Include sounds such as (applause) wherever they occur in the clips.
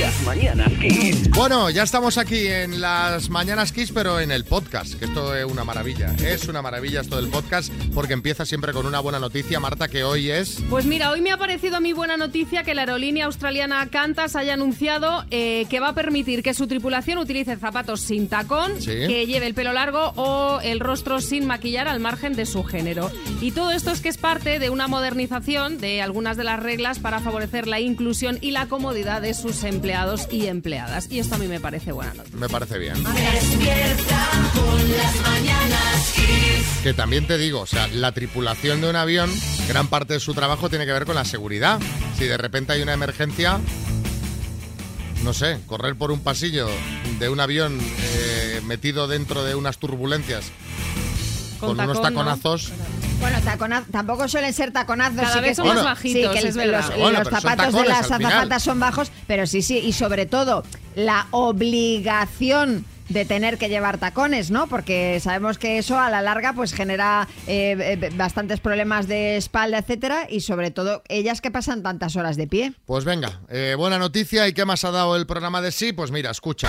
Las mañanas Kiss. Bueno, ya estamos aquí en las Mañanas Kiss, pero en el podcast, que esto es una maravilla. Es una maravilla esto del podcast, porque empieza siempre con una buena noticia, Marta, que hoy es... Pues mira, hoy me ha parecido a mí buena noticia que la aerolínea australiana Qantas haya anunciado eh, que va a permitir que su tripulación utilice zapatos sin tacón, Sí. que lleve el pelo largo o el rostro sin maquillar al margen de su género. Y todo esto es que es parte de una modernización de algunas de las reglas para favorecer la inclusión y la comodidad de sus empleados y empleadas. Y esto a mí me parece buena noticia. Me parece bien. Despierta con las mañanas Kiss. Que también te digo, o sea, la tripulación de un avión, gran parte de su trabajo tiene que ver con la seguridad. Si de repente hay una emergencia, no sé, correr por un pasillo de un avión eh, metido dentro de unas turbulencias con, Con unos tacón, ¿no? Bueno, tacona- tampoco suelen ser taconazos. Cada sí vez que son es- más bajitos, sí, que es el- verdad. los, Bueno, zapatos de las azafatas son bajos, pero sí, sí, y sobre todo la obligación de tener que llevar tacones, ¿no? Porque sabemos que eso a la larga pues genera eh, eh, bastantes problemas de espalda, etcétera, y sobre todo ellas que pasan tantas horas de pie. Pues venga, eh, buena noticia. ¿Y qué más ha dado el programa de sí? Pues mira, escucha.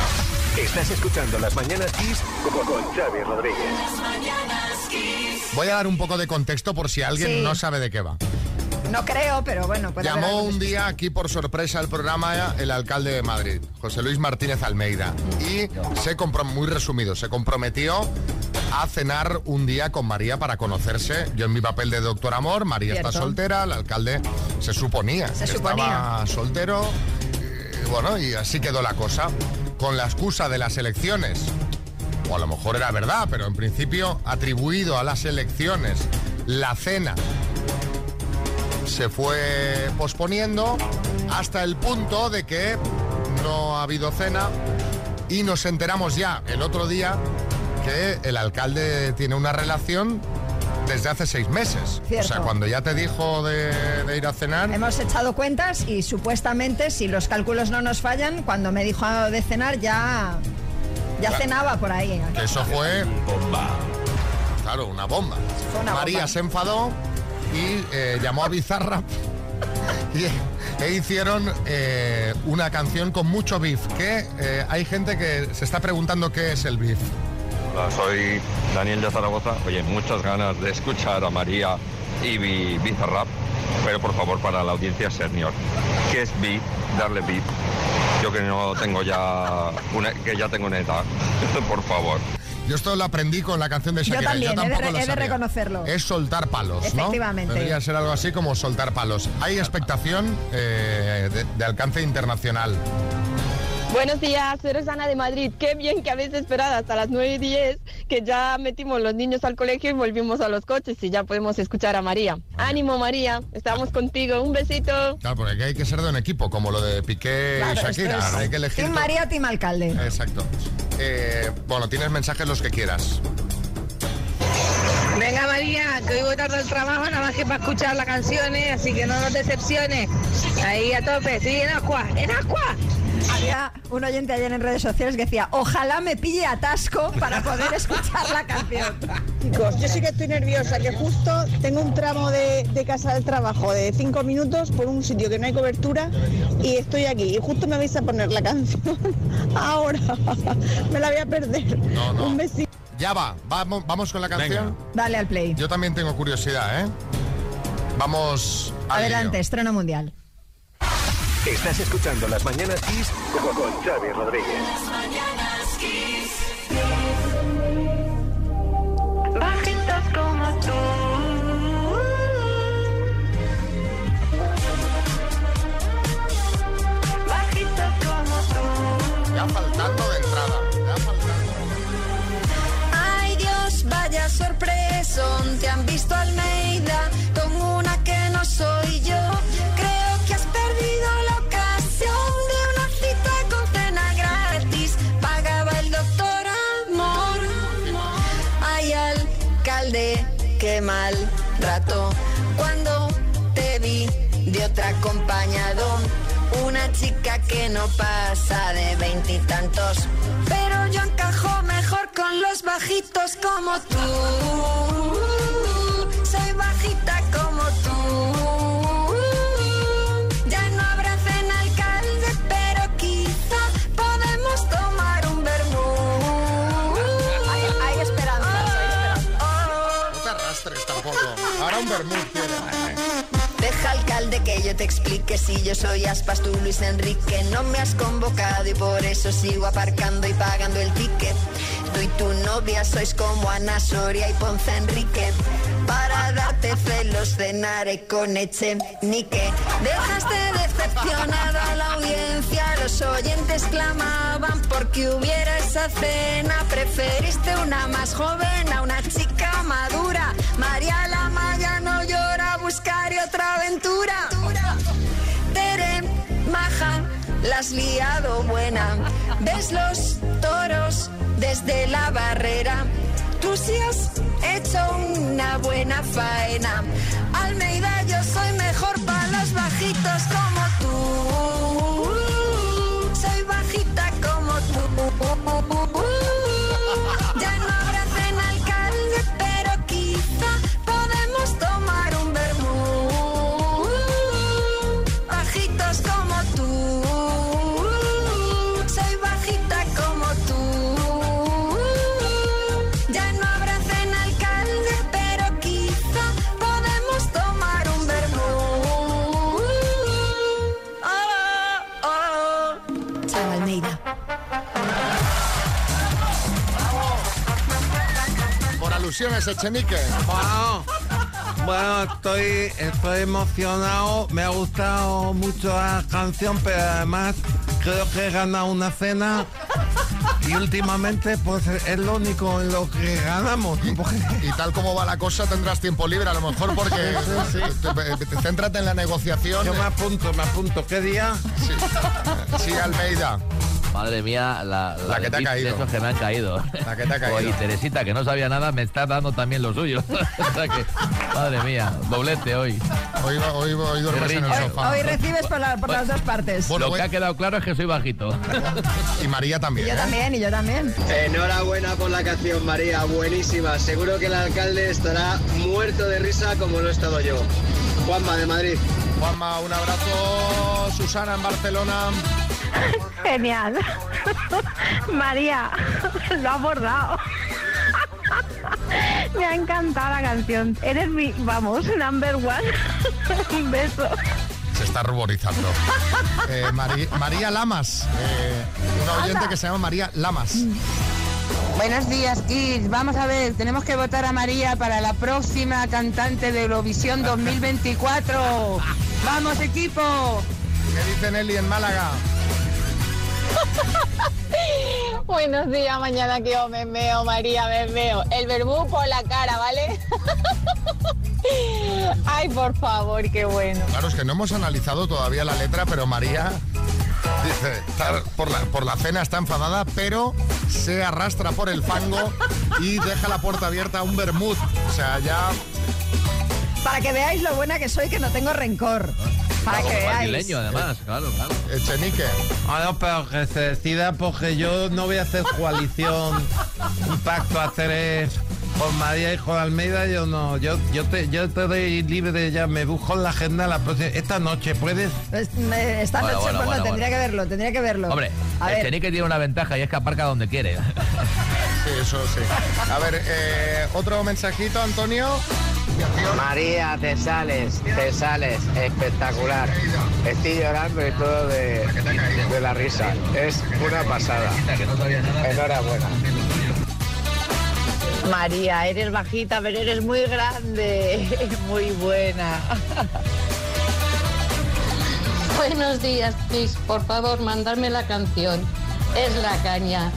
Estás escuchando Las mañanas Kiss con, Xavi Rodríguez. Voy a dar un poco de contexto por si alguien Sí. no sabe de qué va. No creo, pero bueno, puede Llamó un día aquí por sorpresa al programa el alcalde de Madrid, José Luis Martínez Almeida, y se muy resumido, se comprometió a cenar un día con María para conocerse. Yo en mi papel de doctor amor, María está soltera, el alcalde se suponía Se que suponía. estaba soltero, y bueno, y así quedó la cosa, con la excusa de las elecciones. O a lo mejor era verdad, pero en principio atribuido a las elecciones la cena se fue posponiendo hasta el punto de que no ha habido cena y nos enteramos ya el otro día que el alcalde tiene una relación desde hace seis meses. Cierto. O sea, cuando ya te dijo de, de ir a cenar, Hemos echado cuentas y supuestamente, si los cálculos no nos fallan, cuando me dijo de cenar ya, ya cenaba por ahí. que eso fue... Claro, una bomba. Una María bomba. se enfadó y eh, llamó a Bizarra (laughs) y, e hicieron eh, una canción con mucho beef. Que eh, hay gente que se está preguntando qué es el beef. Hola, soy Daniel de Zaragoza. Oye, muchas ganas de escuchar a María y Bi- Bizarrap, pero por favor para la audiencia senior. ¿Qué es bi? Darle bi. Yo que no tengo ya una, que ya tengo una edad. (laughs) por favor. Yo esto lo aprendí con la canción de Yo Shakira. también, he de tampoco re- lo he de reconocerlo. Es soltar palos, ¿no? Efectivamente. Debería ser algo así como soltar palos. Hay expectación eh, de, de alcance internacional. Buenos días, soy Rosana de Madrid. Qué bien que habéis esperado hasta las 9 y 10, que ya metimos los niños al colegio y volvimos a los coches y ya podemos escuchar a María. Ánimo María, estamos contigo. Un besito. Claro, porque aquí hay que ser de un equipo, como lo de Piqué Claro, y Shakira. es Hay que elegir. Team María, Team Alcalde. Exacto. Eh, bueno, tienes mensajes los que quieras. Venga María, que hoy voy tarde al trabajo, nada más que para escuchar las canciones, así que no nos decepciones. Ahí a tope, sí, en agua, en agua. Había un oyente ayer en redes sociales que decía, ojalá me pille atasco para poder escuchar la canción. Chicos, yo sí que estoy nerviosa, que justo tengo un tramo de, de casa del trabajo de cinco minutos por un sitio que no hay cobertura y estoy aquí. Y justo me vais a poner la canción (laughs) ahora. Me la voy a perder. No, no. Un besito. Ya va, vamos, vamos con la canción. Dale al play. Yo también tengo curiosidad, ¿eh? Vamos Adelante, estreno mundial. Estás escuchando Las mañanas Kiss con, Xavi Rodríguez. Mal rato cuando te vi de otra acompañado. Una chica que no pasa de veintitantos, pero yo encajo mejor con los bajitos como tú. Soy bajita Deja alcalde que yo te explique si yo soy Aspas, tú Luis Enrique. No me has convocado y por eso sigo aparcando y pagando el ticket. Tú y tu novia sois como Ana Soria y Ponce Enrique. Para darte celos cenaré con Echenique. Dejaste decepcionado a la audiencia. Los oyentes clamaban porque hubiera esa cena. Preferiste una más joven a una chica madura. Aventura. Tere, maja, la has liado buena. Ves los toros desde la barrera. Tú sí has hecho una buena faena. Almeida, yo soy mejor para los bajitos como tú. Soy bajita Por alusiones, Echenique. Bueno, bueno, estoy, estoy emocionado. Me ha gustado mucho la canción, pero además creo que he ganado una cena. Y últimamente, pues es lo único en lo que ganamos. Y tal como va la cosa, tendrás tiempo libre a lo mejor porque te- te- céntrate en la negociación. Yo me apunto, me apunto. ¿Qué día? Sí, Almeida. Madre mía, la, La que de te ha caído. esos que me han caído. La que te ha (laughs) caído. Y Teresita, que no sabía nada, me está dando también lo suyo. (laughs) o sea que, madre mía, doblete hoy. Hoy, hoy, hoy duermes en el Riño. sofá. Hoy recibes por, la- por las dos partes. lo que ha quedado claro es que soy bajito. Y María Y también. yo ¿eh? también, y yo también. Enhorabuena por la canción, María, buenísima. Seguro que el alcalde estará muerto de risa como lo he estado yo. Juanma de Madrid. Juanma, un abrazo. Susana en Barcelona. (laughs) Genial. (laughs) María, lo ha bordado. (laughs) Me ha encantado la canción. Eres mi, vamos, number one. Un beso. Se está ruborizando. Eh, Mari- María Lamas. eh, una oyente que se llama María Lamas. Buenos días, Kids. Vamos a ver, tenemos que votar a María para la próxima cantante de Eurovisión 2024. ¡Vamos, equipo! ¿Qué dice Nelly en Málaga? (laughs) Buenos días, mañana que yo me veo, María, me veo. El vermú por la cara, ¿vale? (laughs) Ay, por favor, qué bueno. Claro, es que no hemos analizado todavía la letra, pero María dice, por, la, por la cena está enfadada, pero se arrastra por el fango y deja la puerta abierta a un vermut. O sea, ya... Para que veáis lo buena que soy, que no tengo rencor. Para que veáis. Además, claro, claro. Echenique. Ah, no, pero que se decida porque yo no voy a hacer coalición, un pacto a hacer es con María y con Almeida, yo no, yo, yo te, yo te doy libre ya, me busco en la agenda la próxima, esta noche, ¿puedes? Es- me- Esta Bueno, noche, bueno, bueno, bueno, tendría bueno. que verlo, tendría que verlo. Hombre, a el ver, Chenique tiene una ventaja y es que aparca donde quiere. Sí, eso sí. A ver, eh, otro mensajito, Antonio. María, te sales, te sales, espectacular. Estoy llorando y todo de, de la risa. Es una pasada. Enhorabuena. María, eres bajita, pero eres muy grande. (laughs) Muy buena. Buenos días, please. Por favor, mandarme la canción. Es la caña.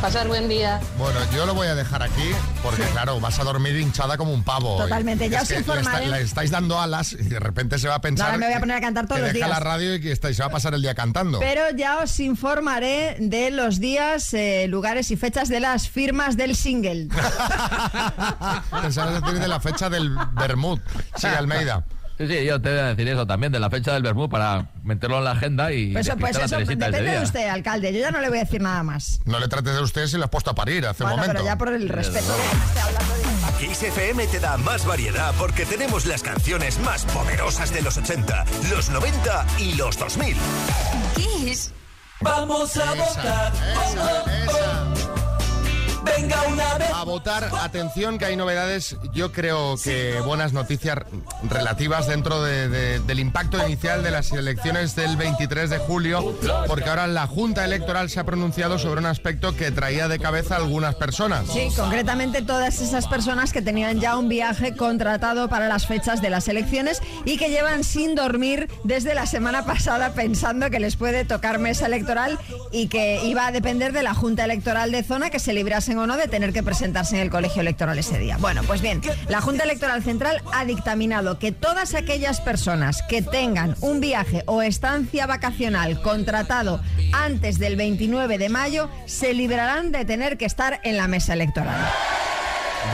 Pasar buen día. Bueno, yo lo voy a dejar aquí porque, claro, vas a dormir hinchada como un pavo. Totalmente, ya os informaré. está- le estáis dando alas y de repente se va a pensar Ahora me voy a poner a cantar todos que los deja días. la radio y que está- y se va a pasar el día cantando. Pero ya os informaré de los días, eh, lugares y fechas de las firmas del single. (laughs) Pensaba decir de la fecha del Bermud. Sí, Almeida. Sí, sí, yo te voy a decir eso también, de la fecha del Bermú para meterlo en la agenda y Pues, pues eso depende de usted, alcalde. Yo ya no le voy a decir nada más. No le trates de usted si lo has puesto a parir hace Bueno, un momento. pero ya por el respeto. Kiss FM te da más variedad porque tenemos las canciones más poderosas de los 80, los 90 y los 2000. Kiss. Vamos a votar. Votar, atención que hay novedades, yo creo que buenas noticias relativas dentro de- de- del impacto inicial de las elecciones del 23 de julio, porque ahora la Junta Electoral se ha pronunciado sobre un aspecto que traía de cabeza a algunas personas. Sí, concretamente todas esas personas que tenían ya un viaje contratado para las fechas de las elecciones y que llevan sin dormir desde la semana pasada pensando que les puede tocar mesa electoral y que iba a depender de la Junta Electoral de zona que se librasen o no de tener que en el colegio electoral ese día. Bueno, pues bien, la Junta Electoral Central ha dictaminado que todas aquellas personas que tengan un viaje o estancia vacacional contratado antes del 29 de mayo se librarán de tener que estar en la mesa electoral.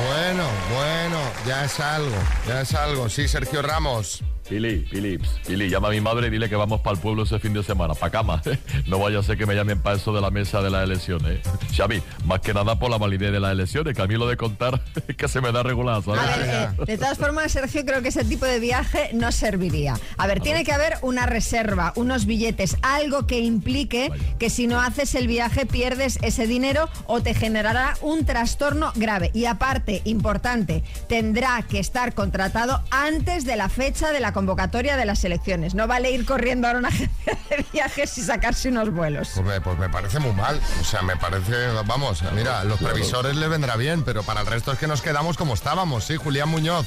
Bueno, bueno, ya es algo, ya es algo. Sí, Sergio Ramos. Pili, Pili, Pili, llama a mi madre y dile que vamos para el pueblo ese fin de semana, para cama. (laughs) No vaya a ser que me llamen para eso de la mesa de las elecciones. (laughs) Xavi, más que nada por la validez de las elecciones, que a mí lo de contar (laughs) es que se me da regular, ¿sabes? A ver, eh, de todas formas, Sergio, creo que ese tipo de viaje no serviría. A ver, tiene que haber una reserva, unos billetes, algo que implique que si no haces el viaje pierdes ese dinero o te generará un trastorno grave. Y aparte, importante, tendrá que estar contratado antes de la fecha de la convocatoria de las elecciones. No vale ir corriendo ahora a una (laughs) agencia de viajes y sacarse unos vuelos. Pues me, pues me parece muy mal. O sea, me parece, vamos, mira, a los previsores les vendrá bien, pero para el resto es que nos quedamos como estábamos, sí, Julián Muñoz.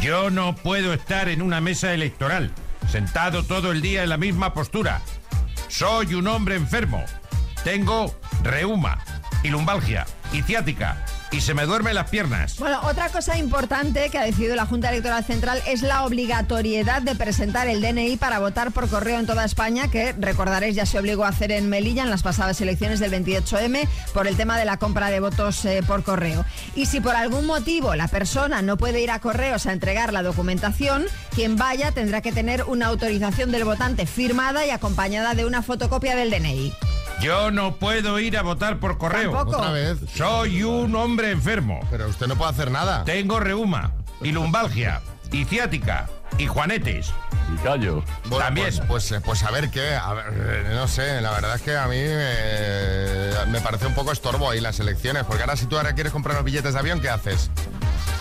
Yo no puedo estar en una mesa electoral, sentado todo el día en la misma postura. Soy un hombre enfermo. Tengo reuma y lumbalgia y ciática y se me duermen las piernas. Bueno, otra cosa importante que ha decidido la Junta Electoral Central es la obligatoriedad de presentar el DNI para votar por correo en toda España, que recordaréis ya se obligó a hacer en Melilla en las pasadas elecciones del 28M por el tema de la compra de votos eh, por correo. Y si por algún motivo la persona no puede ir a correos a entregar la documentación, quien vaya tendrá que tener una autorización del votante firmada y acompañada de una fotocopia del DNI. Yo no puedo ir a votar por correo. Tampoco. Otra vez. Soy un hombre enfermo. Pero usted no puede hacer nada. Tengo reuma y lumbalgia y ciática y juanetes. Y callo. Bueno, También. Pues, pues, eh, pues a ver qué, a ver, eh, no sé, la verdad es que a mí eh, me parece un poco estorbo ahí las elecciones, porque ahora si tú ahora quieres comprar los billetes de avión, ¿qué haces?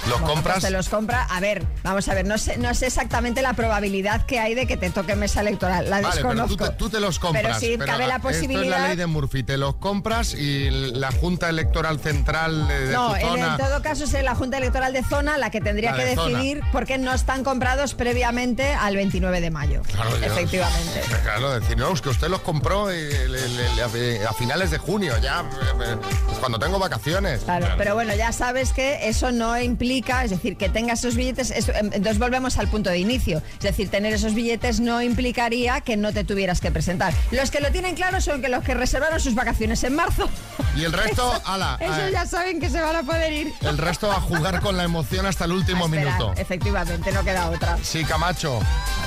¿Los Bueno, compras? pues te los compra. A ver, vamos a ver, no sé, no sé exactamente la probabilidad que hay de que te toque mesa electoral. La Vale, pero desconozco. tú te, tú te los compras. Pero sí, cabe la Esto es posibilidad. la ley de Murphy. Te los compras y la Junta Electoral Central de, de No, tu en, zona... en todo caso es la Junta Electoral de Zona la que tendría La que de zona. decidir por qué no están comprados previamente al 29 de mayo. Claro, yo- Efectivamente. Claro, decir, no, es que usted los compró eh, le- le- le- a finales de junio, ya, eh, eh, cuando tengo vacaciones. Claro, pero bueno, ya sabes que eso no implica, es decir, que tengas esos billetes, eso- em, entonces volvemos al punto de inicio, es decir, tener esos billetes no implicaría que no te tuvieras que presentar. Los que lo tienen claro son que los que reservaron sus vacaciones en marzo. Y el resto, ala, Esos eh, ya saben que se van a poder ir. el resto a jugar con la emoción hasta el último Esperar, minuto. Efectivamente, no queda otra. Sí, Camacho.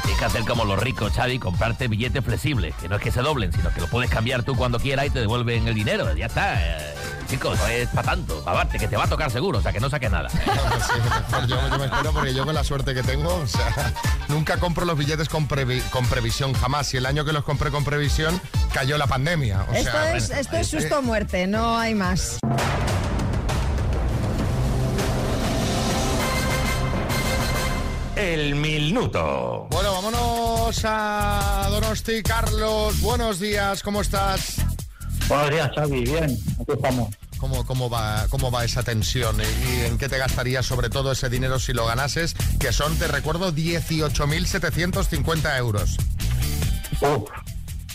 Tienes que hacer como los ricos, Xavi, comprarte billetes flexibles, que no es que se doblen, sino que los puedes cambiar tú cuando quieras y te devuelven el dinero. Ya está. eh, chicos, no es para tanto. Aparte, que te va a tocar seguro, o sea, que no saques nada. (laughs) Sí, mejor yo, yo me espero porque yo con la suerte que tengo, o sea, nunca compro los billetes con, previ- con previsión, jamás. Y el año que los compré con previsión, cayó la pandemia. O esto sea, es, bueno, esto es susto o muerte, no hay más. El minuto. Bueno, vámonos a Donosti. Carlos, buenos días, ¿cómo estás? Buenos días, Xavi. Bien, aquí estamos. ¿Cómo, cómo, va, ¿Cómo va esa tensión? ¿Y en qué te gastarías sobre todo ese dinero si lo ganases? Que son, te recuerdo, 18.750 euros. Uf,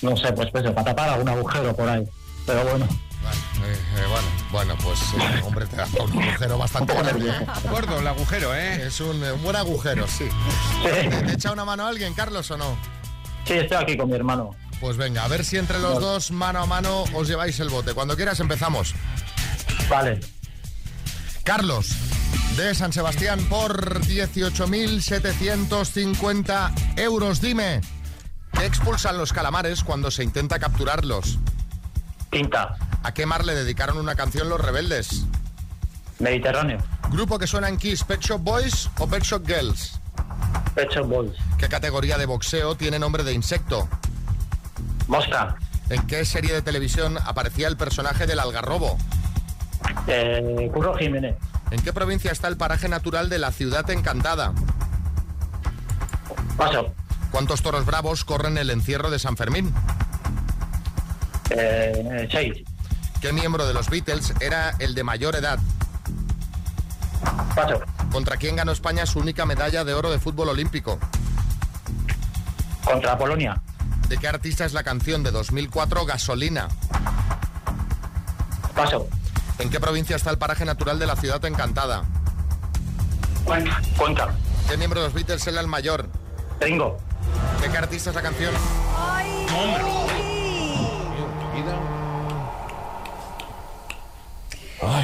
no sé, pues, pues para tapar algún agujero por ahí. Pero bueno. Eh, eh, bueno, bueno, pues eh, hombre, te da un agujero bastante (laughs) grande. Gordo el agujero, ¿eh? Es un, un buen agujero, sí. ¿Te, te echa una mano a alguien, Carlos, o no? Sí, estoy aquí con mi hermano. Pues venga, a ver si entre los Vale. dos, mano a mano, os lleváis el bote. Cuando quieras empezamos. Vale. Carlos, de San Sebastián por 18.750 euros. Dime, ¿qué expulsan los calamares cuando se intenta capturarlos? Tinta. ¿A qué mar le dedicaron una canción los rebeldes? Mediterráneo. ¿Grupo que suena en Kiss, Pet Shop Boys o Pet Shop Girls? Pet Shop Boys. ¿Qué categoría de boxeo tiene nombre de insecto? Mosca. ¿En qué serie de televisión aparecía el personaje del algarrobo? Eh, Curro Jiménez. ¿En qué provincia está el paraje natural de la Ciudad Encantada? Paso. ¿Cuántos toros bravos corren el encierro de San Fermín? Eh, seis. ¿Qué miembro de los Beatles era el de mayor edad? Paso. ¿Contra quién ganó España su única medalla de oro de fútbol olímpico? Contra Polonia. ¿De qué artista es la canción de 2004 Gasolina? Paso. ¿En qué provincia está el paraje natural de la Ciudad Encantada? Contra. ¿Qué miembro de los Beatles era el mayor? Ringo. ¿De qué artista es la canción?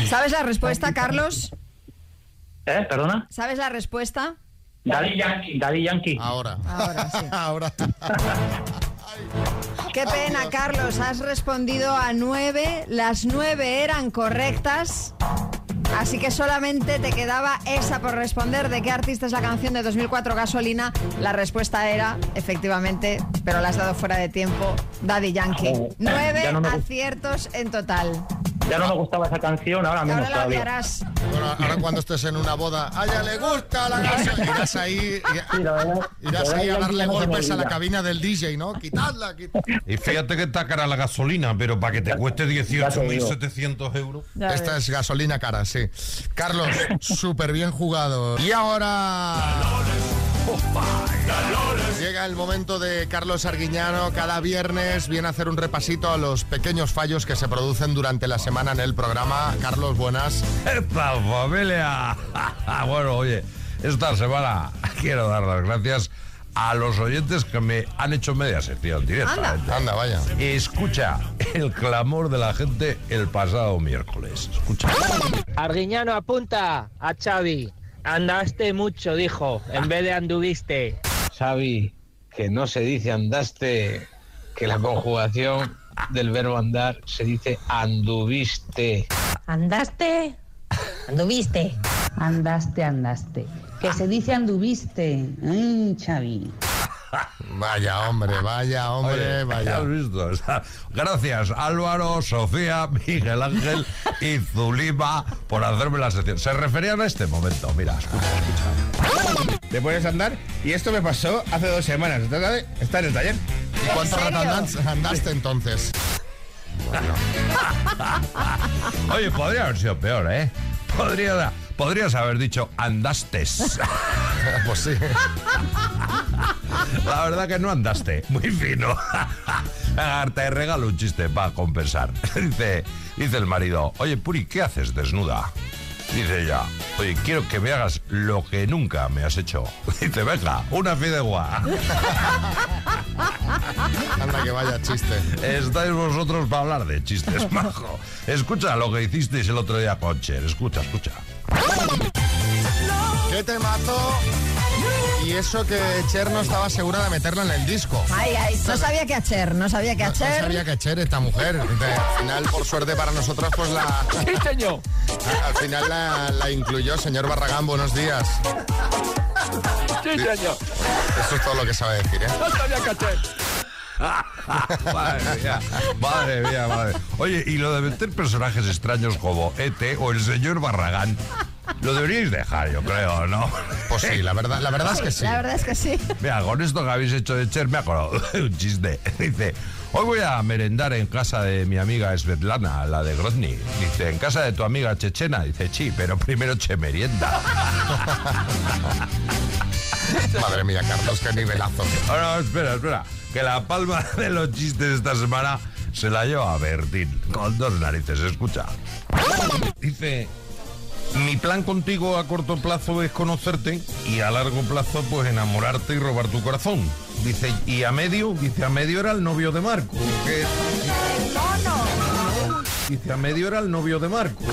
¿Sabes la respuesta, Carlos? ¿Eh? ¿Perdona? ¿Sabes la respuesta? Daddy Yankee. Daddy Yankee. Ahora. Ahora sí. (laughs) Ahora. (laughs) Qué pena, Carlos. Has respondido a nueve. Las nueve eran correctas. Así que solamente te quedaba esa por responder. ¿De qué artista es la canción de 2004 Gasolina? La respuesta era, efectivamente, pero la has dado fuera de tiempo, Daddy Yankee. Nueve no aciertos en total. Ya no me gustaba esa canción, ahora menos Ahora todavía. Bueno, ahora cuando estés en una boda, a ella le gusta la gasolina. Irás ahí, (laughs) irás ahí a darle golpes a la cabina del DJ, ¿no? Quitadla, quitadla. Y fíjate que está cara la gasolina, pero para que te cueste 18.700 euros. Esta es gasolina cara, sí. Carlos, (laughs) súper bien jugado. Y ahora... Llega el momento de Carlos Arguiñano. Cada viernes viene a hacer un repasito a los pequeños fallos que se producen durante la semana en el programa. Carlos, buenas. ¡Esta familia! (laughs) bueno, oye, esta semana quiero dar las gracias a los oyentes que me han hecho media sección directamente. Anda, vaya. Escucha el clamor de la gente el pasado miércoles. Escucha. Arguiñano apunta a Xavi. Andaste mucho, dijo, en vez de anduviste. Xavi, que no se dice andaste, que la conjugación del verbo andar se dice anduviste. ¿Andaste? ¿Anduviste? Andaste, andaste. Que se dice anduviste. Ay, Xavi. Vaya hombre, vaya (laughs) hombre, Oye, vaya. ¿has visto? O sea, Gracias Álvaro, Sofía, Miguel Ángel y Zulima por hacerme la sección. Se referían a este momento. Mira, escucha, escucha. Te a andar y esto me pasó hace dos semanas. Estar en el taller. ¿Y cuánto rato andas- andaste entonces? (laughs) Oye, podría haber sido peor, ¿eh? Podría, podrías haber dicho andastes. (laughs) pues sí. La verdad que no andaste. Muy fino. (laughs) Te regalo un chiste para compensar. (laughs) Dice, dice el marido, oye, Puri, ¿qué haces desnuda? Dice ella, oye, quiero que me hagas lo que nunca me has hecho. Dice, venga, una fideuá. Anda que vaya chiste. Estáis vosotros para hablar de chistes, majo. Escucha lo que hicisteis el otro día con Cher. Escucha, escucha. ¿Qué te mato? Y eso que Cher no estaba segura de meterlo en el disco. Ay, ay, no sabía que Cher, no sabía que No, no Cher. sabía que Cher, esta mujer. Al final, por suerte para nosotros, pues la. Sí, señor. (laughs) Al final la, la incluyó. Señor Barragán, buenos días. Sí, señor. Eso es todo lo que sabe decir, ¿eh? No sabía que hacer. Madre mía, madre mía, madre. Oye, y lo de meter personajes extraños como Ete o el señor Barragán, lo deberíais dejar, yo creo, ¿no? Pues sí, la verdad, la verdad es que sí. La verdad es que sí. Mira, con esto que habéis hecho de Cher, me ha acordado de un chiste. Dice, hoy voy a merendar en casa de mi amiga Svetlana, la de Grozny. Dice, en casa de tu amiga Chechena. Dice, sí, pero primero che merienda. Madre mía, Carlos, qué nivelazo. Ahora, espera, espera. Que la palma (laughs) de los chistes esta semana se la lleva a Bertín. Con dos narices, escucha. Dice, mi plan contigo a corto plazo es conocerte y a largo plazo pues enamorarte y robar tu corazón. Dice, y a medio, dice, a medio era el novio de Marco. que- Dice, a medio era el novio de Marco.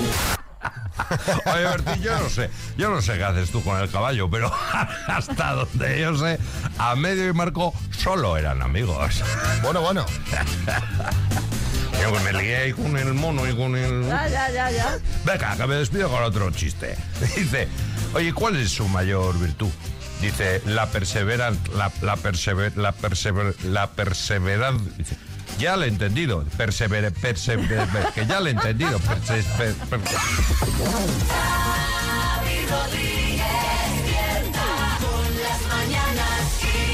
Oye, Bertín, yo no sé, yo no sé qué haces tú con el caballo, pero (laughs) hasta donde yo sé, a medio y Marco solo eran amigos. Bueno, bueno. Yo me lié ahí con el mono y con el... Ya, ya, ya, ya. Venga, que me despido con otro chiste. Dice, oye, ¿cuál es su mayor virtud? Dice, la perseverancia, la, la, persever, la, persever, la perseverancia. Ya lo he entendido. Persevere, persevere, que ya lo he entendido. Perse- per- per-.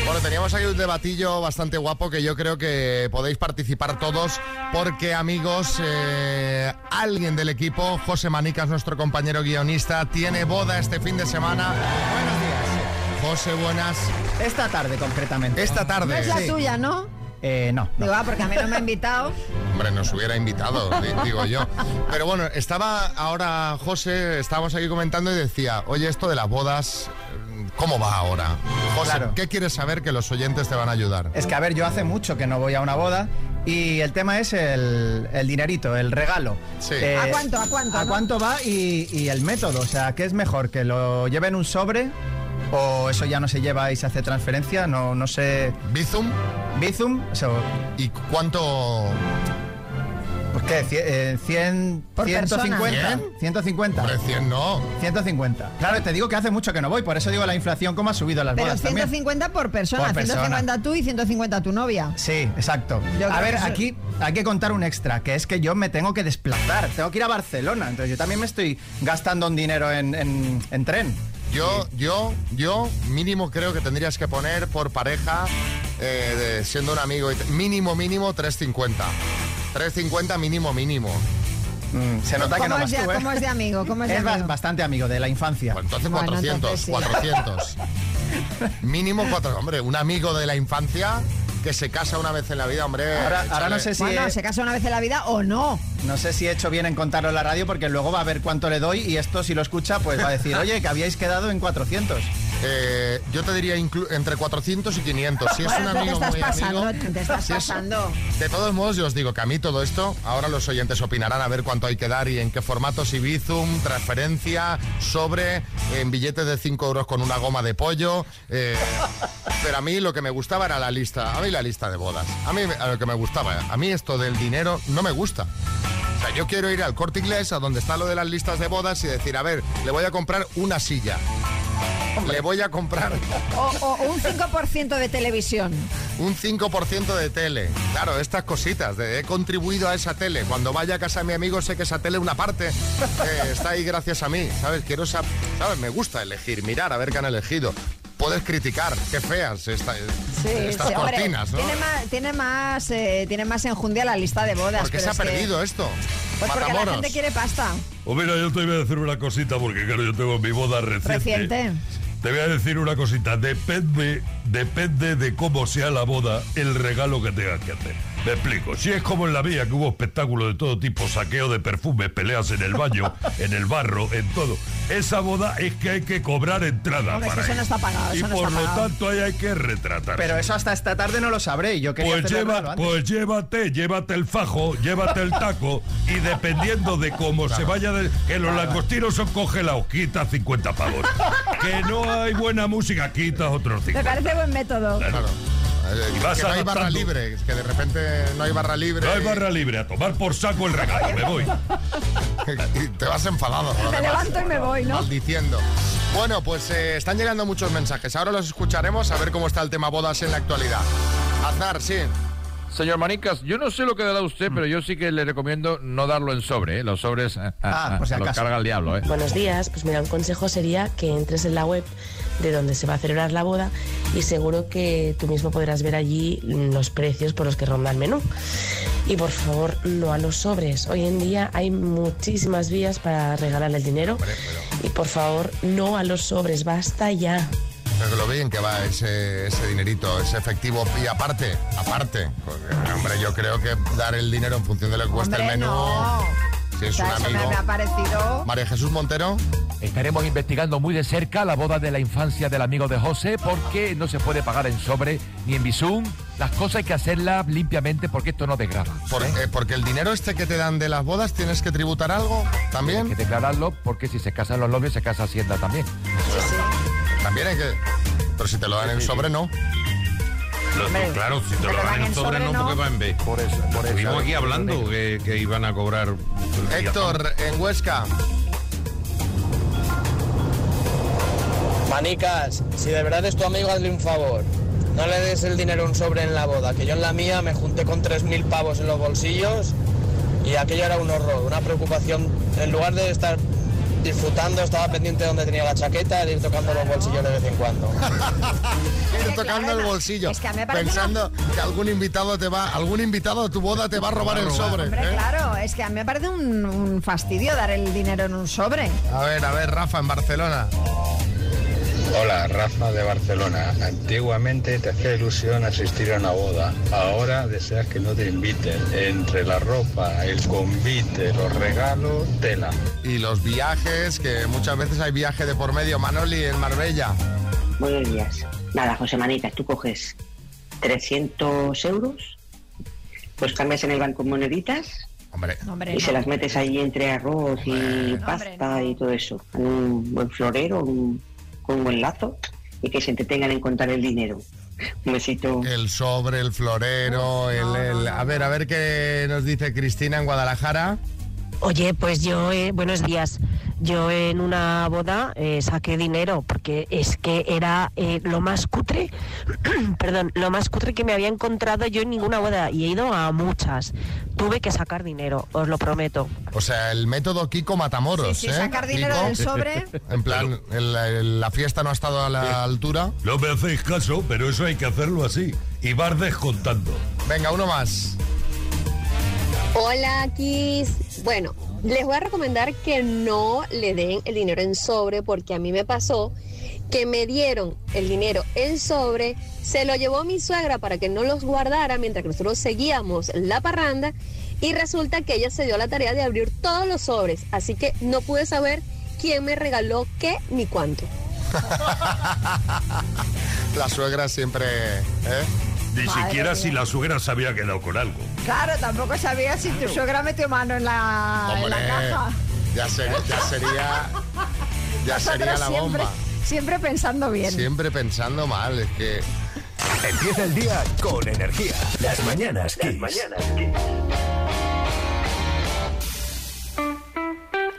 Bueno, teníamos aquí un debatillo bastante guapo que yo creo que podéis participar todos porque, amigos, eh, alguien del equipo, José Manicas, nuestro compañero guionista, tiene boda este fin de semana. Buenos días. José, buenas. Esta tarde, concretamente. Esta tarde. No es la Sí. tuya, ¿no? Eh, no. Digo, ah, porque a mí no me ha invitado. (laughs) Hombre, nos hubiera invitado, di- digo yo. Pero bueno, estaba ahora José, estábamos aquí comentando y decía, oye, esto de las bodas, ¿cómo va ahora? José, Claro. ¿qué quieres saber que los oyentes te van a ayudar? Es que, a ver, yo hace mucho que no voy a una boda y el tema es el, el dinerito, el regalo. Eh, ¿A cuánto? ¿A cuánto? ¿A no? cuánto va y, y el método? O sea, ¿qué es mejor? ¿Que lo lleven un sobre o eso ya no se lleva y se hace transferencia? No, no sé. ¿Bizum? ¿Bizum? Eso, ¿Y cuánto...? pues qué, Cie- eh, 100, Por 150, persona. 150. Hombre, 100 no. 150. Claro, te digo que hace mucho que no voy, por eso digo la inflación cómo ha subido las Pero bodas también. 150 por persona, Por persona. 150 tú y 150 tu novia. Sí, exacto. Yo a ver, eso- aquí hay que contar un extra, que es que yo me tengo que desplazar, tengo que ir a Barcelona, entonces yo también me estoy gastando un dinero en, en- en tren. Yo, yo, yo, mínimo creo que tendrías que poner por pareja, eh, de- siendo un amigo, mínimo, mínimo 350. 350 mínimo, mínimo. Mm, se nota que ¿Cómo no es, vas de, tú, ¿eh? cómo es de amigo? ¿Cómo es de Es amigo? bastante amigo de la infancia. Pues entonces Bueno, 400, entonces sí. 400. (laughs) Mínimo 400. Hombre, un amigo de la infancia que se casa una vez en la vida, hombre. Ahora- ahora no sé si Bueno, se casa una vez en la vida o no. No sé si he hecho bien en contarlo en la radio porque luego va a ver cuánto le doy y esto si lo escucha pues va a decir, oye, que habíais quedado en 400. Eh, yo te diría entre 400 y 500. Si es Bueno, un te amigo estás muy pasando, amigo. te estás si es- pasando. de todos modos, yo os digo que a mí todo esto, ahora los oyentes opinarán a ver cuánto hay que dar y en qué formato, si Bizum, transferencia, sobre, en billetes de 5 euros con una goma de pollo. eh, pero a mí lo que me gustaba era la lista, a mí la lista de bodas. A mí a lo que me gustaba, a mí esto del dinero no me gusta. O sea, yo quiero ir al corte inglés, a donde está lo de las listas de bodas y decir, a ver, le voy a comprar una silla. Le voy a comprar O, o un 5% de televisión. un 5% de tele. Claro, estas cositas, de, he contribuido a esa tele. Cuando vaya a casa de mi amigo sé que esa tele, una parte, eh, está ahí gracias a mí. ¿Sabes? Quiero saber, ¿sabes? Me gusta elegir, mirar, a ver qué han elegido. Puedes criticar, qué feas esta- Sí, estas sí, hombre, cortinas, ¿no? Tiene más, tiene más, eh, tiene más enjundia la lista de bodas. Porque pero se ha es que- perdido esto. Pues porque la Matamoros. gente quiere pasta. O mira, yo te voy a decir una cosita porque claro, yo tengo mi boda reciente. Reciente. Te voy a decir una cosita, depende, depende de cómo sea la boda, el regalo que tengas que hacer. Me explico, si es como en la mía, que hubo espectáculos de todo tipo, saqueo de perfumes, peleas en el baño, (laughs) en el barro, en todo. Esa boda es que hay que cobrar entrada Hombre, es que para eso no ir. está pagado, Y eso no por está lo pagado. tanto ahí hay que retratar. Pero eso hasta esta tarde no lo sabré y yo quería Pues, lleva- antes. pues llévate, llévate el fajo, llévate el taco y dependiendo de cómo se vaya, de- que los langostinos son congelados, quitas 50 pavos. (laughs) Que no hay buena música, quitas otros Me 50. parece buen método. Claro. Eh, Y vas que no hay barra libre, es que de repente no hay barra libre. No hay barra libre, a tomar por saco el regalo, me voy. (laughs) y te vas enfadado. lo Me levanto y me voy, ¿no? Maldiciendo. Bueno, pues eh, están llegando muchos mensajes. Ahora los escucharemos a ver cómo está el tema bodas en la actualidad. Aznar, sí. Señor Manicas, yo no sé lo que dará usted, pero yo sí que le recomiendo no darlo en sobre, ¿eh? Los sobres ah, ah, por si ah, los carga el diablo, ¿eh? Buenos días, pues mira, un consejo sería que entres en la web de donde se va a celebrar la boda y seguro que tú mismo podrás ver allí los precios por los que ronda el menú. Y por favor, no a los sobres. Hoy en día hay muchísimas vías para regalar el dinero y por favor, no a los sobres, basta ya. Pero lo bien que va ese, ese dinerito, ese efectivo. Y aparte, aparte, porque, hombre, yo creo que dar el dinero en función de lo que cuesta Hombre, el menú. no. Si O es sea, un eso me, amigo. me ha parecido... María Jesús Montero. Estaremos investigando muy de cerca la boda de la infancia del amigo de José porque no se puede pagar en sobre ni en bisum. Las cosas hay que hacerlas limpiamente porque esto no degrada. Por- eh, porque el dinero este que te dan de las bodas tienes que tributar algo Hay también. que declararlo porque si se casan los novios se casa Hacienda también. También hay que. Pero si te lo dan en sobre, no. Lo- claro, si te lo dan en sobre, no, porque va en B. Por eso, por eso. Estuvimos aquí hablando que, que iban a cobrar. Héctor, en Huesca. Manicas, si de verdad es tu amigo, hazle un favor. no le des el dinero a un sobre en la boda, que yo en la mía me junté con 3.000 pavos en los bolsillos y aquello era un horror, una preocupación. En lugar de estar disfrutando, estaba pendiente de donde tenía la chaqueta, de ir tocando los bolsillos de vez en cuando. (laughs) Ir tocando el bolsillo, es que a mí me parece pensando que algún invitado te va, algún invitado a tu boda te va a robar el sobre. Hombre, ¿eh? claro, es que a mí me parece un, un fastidio dar el dinero en un sobre. A ver, a ver, Rafa, en Barcelona. Hola, Rafa de Barcelona. Antiguamente te hacía ilusión asistir a una boda. Ahora deseas que no te inviten. Entre la ropa, el convite, los regalos, tela. Y los viajes, que muchas veces hay viaje de por medio. Manoli, en Marbella. Buenos días. Nada, José Manita, tú coges 300 euros, pues cambias en el banco moneditas Hombre. y se las metes ahí entre arroz y pasta y todo eso. En un buen florero, un- con un buen lazo y que se entretengan en contar el dinero. Un besito. El sobre, el florero, el, el- A ver, a ver qué nos dice Cristina en Guadalajara. Oye, pues yo, eh, buenos días. Yo en una boda eh, saqué dinero porque es que era eh, lo más cutre, (clears throat) perdón, lo más cutre que me había encontrado yo en ninguna boda y he ido a muchas. Tuve que sacar dinero, os lo prometo. O sea, el método Kiko Matamoros, Sí, sí, ¿eh? sacar dinero Kiko. del sobre. (laughs) En plan, el- el- la fiesta no ha estado a la altura. No me hacéis caso, pero eso hay que hacerlo así. Y vas descontando. Venga, uno más. Hola, Kiss. Bueno, les voy a recomendar que no le den el dinero en sobre porque a mí me pasó que me dieron el dinero en sobre, se lo llevó mi suegra para que no los guardara mientras nosotros seguíamos la parranda y resulta que ella se dio la tarea de abrir todos los sobres, así que no pude saber quién me regaló qué ni cuánto. (laughs) La suegra siempre... ¿eh? Ni Madre siquiera mía. si la suegra se había quedado con algo. Claro, tampoco sabía si tu suegra metió mano en la, en la Hombre, caja. ya, ser- ya sería... Ya sería la siempre, bomba. siempre pensando bien. Siempre pensando mal, es que... Empieza el día con energía. Las mañanas Kiss.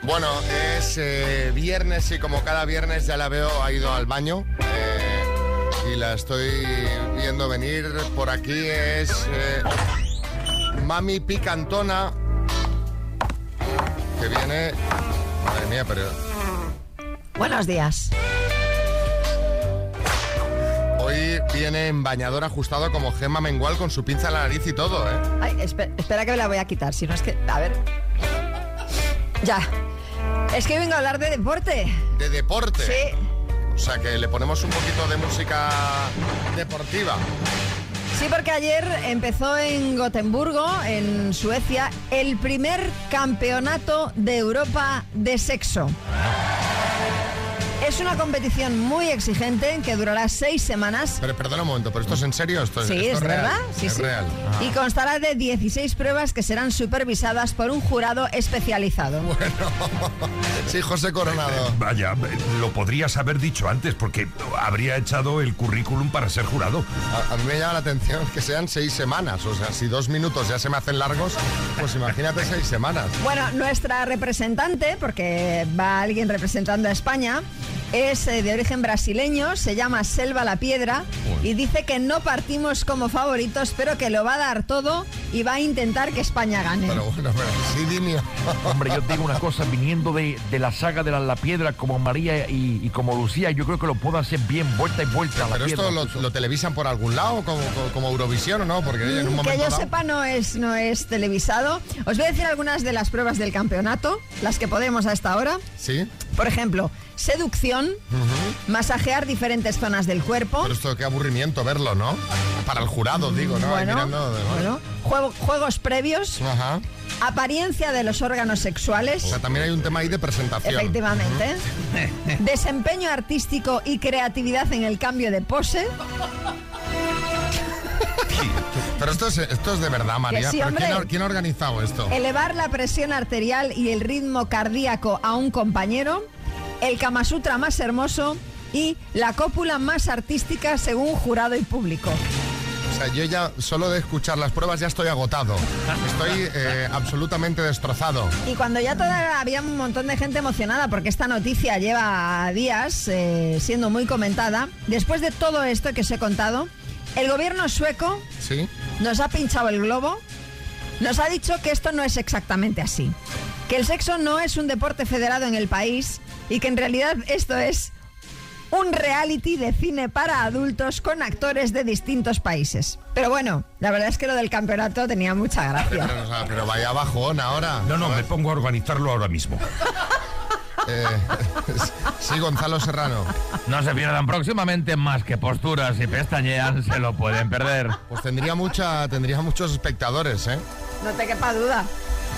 Bueno, es eh, viernes y como cada viernes ya la veo, ha ido al baño eh, y la estoy viendo venir. Por aquí es eh, Mami Picantona, que viene... Madre mía, pero... Buenos días. Hoy viene en bañador ajustado como Gemma Mengual con su pinza en la nariz y todo, ¿eh? Ay, espe- espera que me la voy a quitar, si no es que... A ver. Ya. Es que vengo a hablar de deporte. De deporte. Sí. O sea que le ponemos un poquito de música deportiva. Sí, porque ayer empezó en Gotemburgo, en Suecia, el primer campeonato de Europa de sexo. Es una competición muy exigente que durará seis semanas Pero perdona un momento, ¿pero esto es en serio? ¿Esto, Sí, esto es real? verdad. Sí, es sí. real. Ah. y constará de 16 pruebas que serán supervisadas por un jurado especializado. (laughs) Sí, José Coronado. Vaya, lo podrías haber dicho antes porque habría echado el currículum para ser jurado. A, a mí me llama la atención que sean seis semanas. O sea, si dos minutos ya se me hacen largos, pues imagínate seis semanas. Bueno, nuestra representante, porque va alguien representando a España, es eh, de origen brasileño, se llama Selva La Piedra y dice que no partimos como favoritos, pero que lo va a dar todo y va a intentar que España gane. Pero bueno, pero sí. (laughs) Hombre, yo te digo una cosa, viniendo de, de la saga de la, la piedra como María y, y como Lucía, yo creo que lo puedo hacer bien, vuelta y vuelta a la Pero piedra. esto lo, lo televisan por algún lado, como, como, como Eurovisión o no, porque en un Mm, que momento yo dado- sepa no es, no es televisado. Os voy a decir algunas de las pruebas del campeonato, las que podemos a esta hora. Sí. Por ejemplo, seducción, masajear diferentes zonas del cuerpo. Pero esto qué aburrimiento verlo, ¿no? Para el jurado, digo, ¿no? Bueno, mirando de- bueno, juego- juegos previos, Ajá. apariencia de los órganos sexuales. O sea, también hay un tema ahí de presentación. Efectivamente. Desempeño artístico y creatividad en el cambio de pose. Pero esto es, esto es de verdad, María. sí, ¿Pero hombre. ¿quién, ha, quién ha organizado esto? Elevar la presión arterial y el ritmo cardíaco a un compañero. El Kama Sutra más hermoso. Y la cópula más artística según jurado y público. O sea, yo ya solo de escuchar las pruebas ya estoy agotado. Estoy eh, absolutamente destrozado. Y cuando ya toda, había un montón de gente emocionada porque esta noticia lleva días eh, siendo muy comentada, después de todo esto que os he contado, El gobierno sueco Sí. nos ha pinchado el globo, nos ha dicho que esto no es exactamente así, que el sexo no es un deporte federado en el país y que en realidad esto es un reality de cine para adultos con actores de distintos países. Pero bueno, la verdad es que lo del campeonato tenía mucha Pero, gracia. o sea, pero vaya bajón ahora. No, no, me pongo a organizarlo ahora mismo. (laughs) Eh, sí, Gonzalo Serrano. No se pierdan próximamente más que posturas y pestañean, se lo pueden perder. Pues tendría mucha, tendría muchos espectadores, ¿eh? No te quepa duda.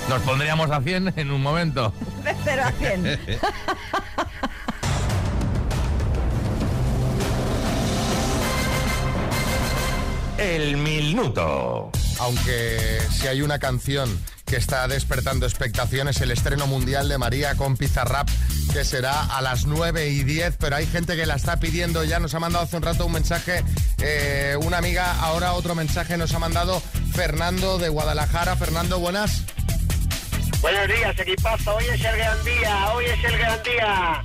Nos pondríamos a 100 en un momento. (laughs) De 0 a 100. El minuto. Aunque si hay una canción que está despertando expectaciones, el estreno mundial de María con Pizarrap, que será a las 9 y 10, pero hay gente que la está pidiendo ya, nos ha mandado hace un rato un mensaje, eh, una amiga, ahora otro mensaje nos ha mandado Fernando de Guadalajara. Fernando, buenas. Buenos días, equipazo. Hoy es el gran día, hoy es el gran día.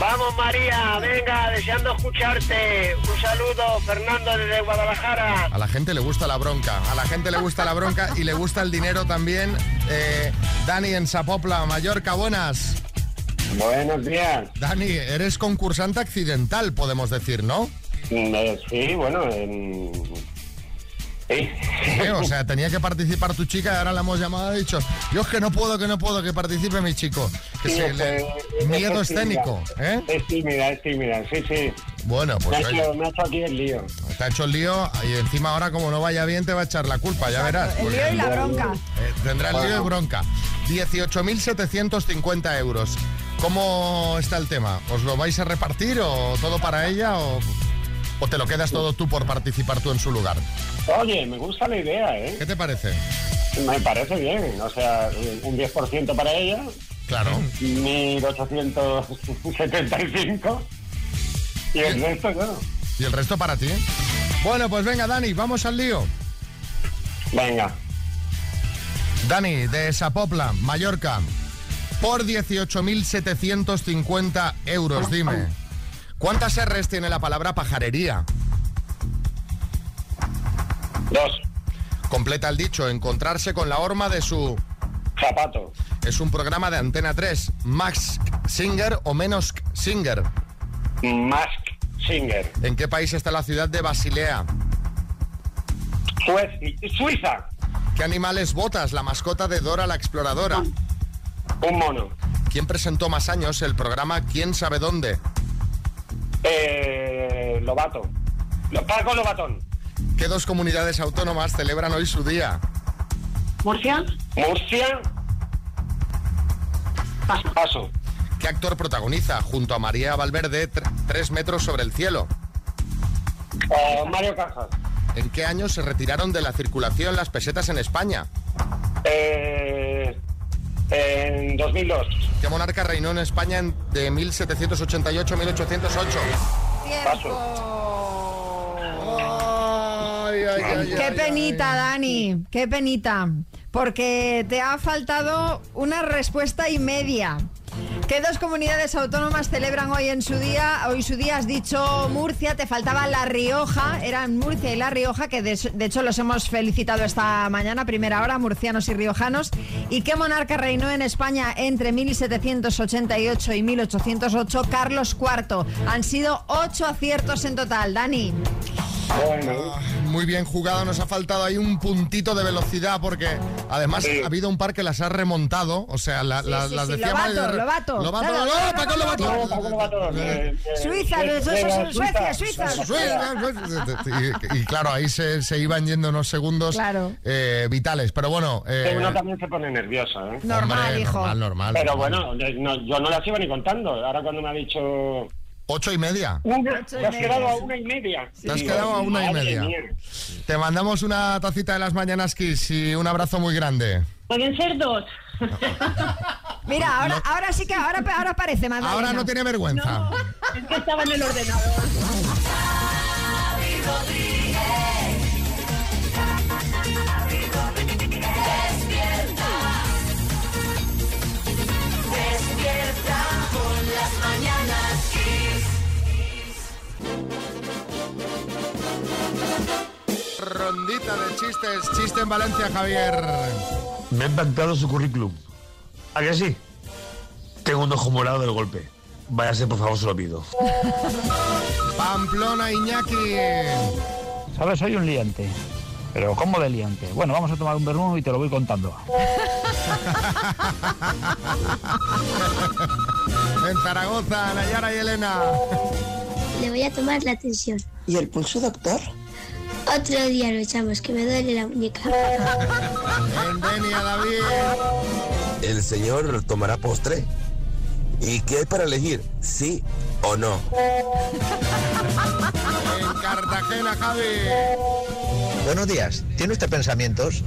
Vamos, María, venga, deseando escucharte. Un saludo, Fernando, desde Guadalajara. A la gente le gusta la bronca, a la gente le gusta la bronca y le gusta el dinero también. Eh, Dani en Sapopla, Mallorca, buenas. Buenos días. Dani, eres concursante accidental, podemos decir, ¿no? sí, bueno, en... Eh, o sea, tenía que participar tu chica y ahora la hemos llamado y ha dicho, yo es que no puedo, que no puedo, que participe mi chico. Que Sí, se es le- Miedo es tímida. escénico, ¿eh? Es tímida, es tímida, sí, sí. Bueno, Me pues ha oye, hecho, me ha hecho aquí el lío. te ha hecho el lío y encima ahora como no vaya bien te va a echar la culpa, ya verás. El lío y la bronca. Eh, tendrá el lío y bronca. 18.750 euros. ¿Cómo está el tema? ¿Os lo vais a repartir o todo para ella o, o te lo quedas todo tú por participar tú en su lugar? Oye, me gusta la idea, ¿eh? ¿Qué te parece? Me parece bien, o sea, un 10% para ella. Claro. 1.875. Y el resto, claro. ¿Y el resto para ti? Bueno, pues venga, Dani, vamos al lío. Venga. Dani, de Sapopla, Mallorca, por 18.750 euros, dime. ¿Cuántas R's tiene la palabra pajarería? Dos. Completa el dicho, encontrarse con la horma de su... Zapato. Es un programa de Antena 3. Max Singer o menos Singer. Mask Singer. ¿En qué país está la ciudad de Basilea? Suiza. ¿Qué animal es Botas, la mascota de Dora la Exploradora? Un mono. ¿Quién presentó más años el programa ¿Quién sabe dónde? Eh, Lobato. Lo- Paco Lobatón. ¿Qué dos comunidades autónomas celebran hoy su día? ¿Murcia? Murcia. Paso. Paso. ¿Qué actor protagoniza junto a María Valverde tr- Tres metros sobre el cielo? Eh, Mario Casas. ¿En qué año se retiraron de la circulación las pesetas en España? Eh, en 2002. ¿Qué monarca reinó en España en- de 1788 a 1808? Ay, ay, Qué ay, penita, Dani, qué penita. Porque te ha faltado una respuesta y media. ¿Qué dos comunidades autónomas celebran hoy en su día? Hoy su día has dicho Murcia, te faltaba La Rioja, eran Murcia y La Rioja, que de, de hecho los hemos felicitado esta mañana, primera hora, murcianos y riojanos. ¿Y qué monarca reinó en España entre 1788 y 1808? Carlos IV. Han sido ocho aciertos en total, Dani. Ah, Muy bien jugado, nos ha faltado ahí un puntito de velocidad porque además ha habido un par que las ha remontado, o sea, la- Sí, la- sí, las sí, decía mal Lobato, re- Lobato. Lobato, Claro, ¡no, claro, Paco Lobato. Lobato! Eh, eh, Suiza, eh, eh, Suecia, Suiza. Y, y claro, ahí se, se iban yendo unos segundos Claro. eh, vitales, pero bueno... eh, uno también se pone nervioso, ¿eh? Normal, hombre, hijo. Normal, normal. Pero normal. bueno, yo no, yo no las iba ni contando. Ahora cuando me ha dicho... Ocho y media. Una, Ocho y te has media. quedado a una y media. Te has quedado a una y media. Te mandamos una tacita de las mañanas Kiss y un abrazo muy grande. Pueden ser dos. (laughs) Mira, ahora, ahora sí que ahora, ahora parece Magdalena. Ahora no tiene vergüenza. Es que estaba en el ordenador. (laughs) lista de chistes. Chiste en Valencia, Javier. Me ha encantado su currículum. ¿A que sí? Tengo un ojo morado del golpe. Váyase, por favor, se lo pido. Pamplona, Iñaki. ¿Sabes? Soy un liante. Pero ¿cómo de liante? Bueno, vamos a tomar un vermú y te lo voy contando. (laughs) En Zaragoza, Nayara y Elena. Le voy a tomar la atención. ¿Y el pulso, doctor? Otro día lo echamos, que me duele la muñeca. En Denia, David. El señor tomará postre. ¿Y qué hay para elegir? ¿Sí o no? En Cartagena, Javi. Buenos días. ¿Tiene usted pensamientos?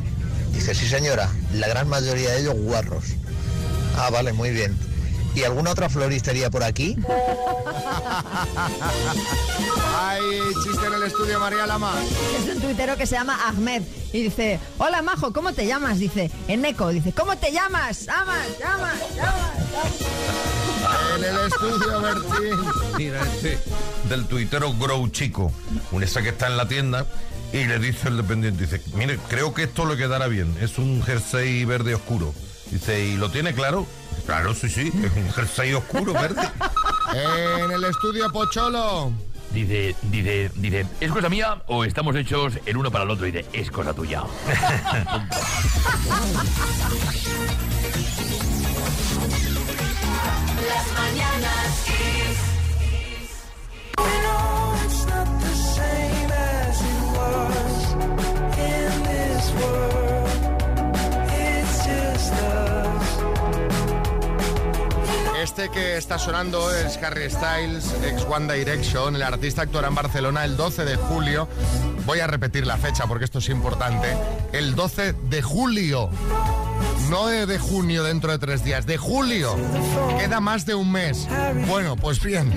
Dice, sí señora, la gran mayoría de ellos guarros. Ah, vale, muy bien. ¿Y alguna otra floristería por aquí? Hay chiste en el estudio, María Lama. Es un tuitero que se llama Ahmed y dice, hola Majo, ¿cómo te llamas? Dice, Eneco, dice, ¿cómo te llamas? Amas, llamas, llamas. En el estudio, Bertín. Mira este del tuitero Grow Chico, un esa que está en la tienda y le dice el dependiente, dice, mire, creo que esto le quedará bien, es un jersey verde oscuro. Dice, ¿y lo tiene claro? Claro, sí, sí, es un jersey oscuro verde. En el estudio, Pocholo. Dice, dice, dice, ¿es cosa mía o estamos hechos el uno para el otro? Y dice, es cosa tuya. (laughs) Las mañanas Este que está sonando es Harry Styles, ex One Direction. El artista actuará en Barcelona el 12 de julio. Voy a repetir la fecha porque esto es importante. El 12 de julio. No de, junio dentro de tres días, de julio. Queda más de un mes. Bueno, pues bien,